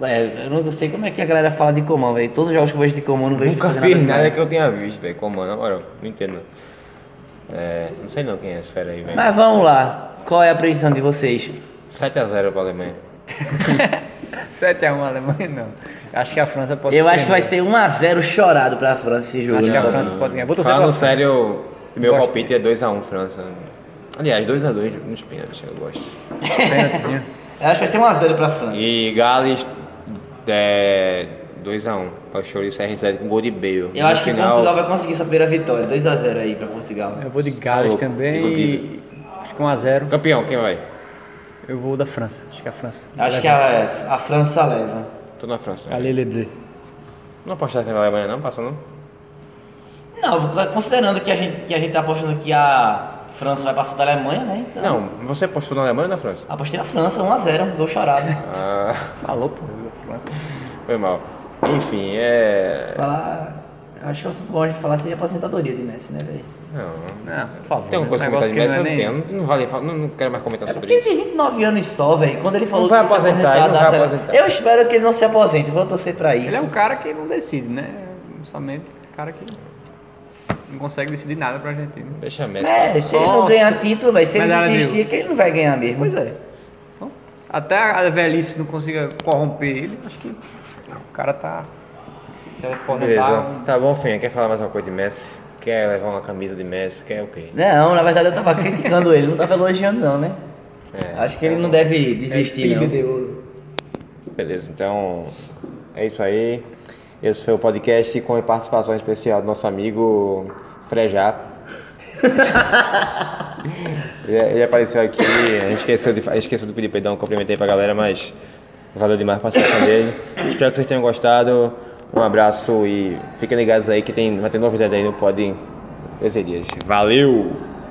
É, eu não sei como é que a galera fala de Comão, velho. Todos os jogos que eu vejo de eu não vejo Nunca fazer fiz nada que eu tenha visto, velho. Coman, na moral. Não entendo. não. É, não sei não quem é esse fera aí, velho. Mas vamos lá. Qual é a previsão de vocês? 7x0 pra Alemanha. 7x1 Alemanha, não. Acho que a França pode Eu acho que vai ser 1x0 chorado pra França esse jogo. Acho que a né? França pode ganhar. Vou torcer Falando sério, meu Gosto. palpite é 2x1 França. Aliás, 2x2 nos pênaltis, eu gosto. Pênaltizinho. Eu acho que vai ser 1x0 pra França. E Gales, é, 2x1. O Chouriço RZ com gol de Bale. Eu No acho que final, Portugal vai conseguir sua primeira vitória. 2x0 aí pra Portugal. Eu vou de Gales Louco, também e... iludido. Acho que 1x0. Campeão, quem vai? Eu vou da França. Acho que é a França. Acho que a, a França leva. Tô na França. Ali Lebré. Não apostasse na Alemanha não, passa não? Não, considerando que a gente, que a gente tá apostando que a França vai passar da Alemanha, né? Então, Não, você apostou na Alemanha ou na França? apostei na França, 1x0, gol chorado. Ah, Falou, pô. França. foi mal. Enfim, é... Falar. Acho que é um assunto bom a gente falar sem aposentadoria de Messi, né, velho? Não, Não, por favor. tem alguma coisa né? pra comentar de Messi? não Eu é não nem- tenho, não vale, não, não quero mais comentar É sobre porque ele isso. tem 29 anos só, velho. Quando ele falou vai que se aposentar, ele não da vai aposentar. Eu espero que ele não se aposente, vou torcer pra isso. Ele é um cara que não decide, né? Somente um cara que não consegue decidir nada pra Argentina. Deixa Messi. É, se ele não Nossa. ganhar título, velho, se ele desistir, que ele não vai ganhar mesmo. Pois é. Então, até a velhice não consiga corromper ele, acho que o cara tá se aposentar. Beleza, tá bom, Fim. Quer falar mais uma coisa de Messi? Quer levar uma camisa de Messi? Quer o quê? Não, na verdade eu tava criticando ele, não tava elogiando não, né? É, Acho que ele não deve desistir, não. de ouro. Beleza, então é isso aí. Esse foi o podcast com a participação especial do nosso amigo Frejá. ele, ele apareceu aqui, a gente esqueceu de, a gente esqueceu de pedir perdão, cumprimentei pra galera, mas valeu demais a participação dele. Espero que vocês tenham gostado. Um abraço e fiquem ligados aí que tem, vai ter novidade aí no Pod Dias. Valeu!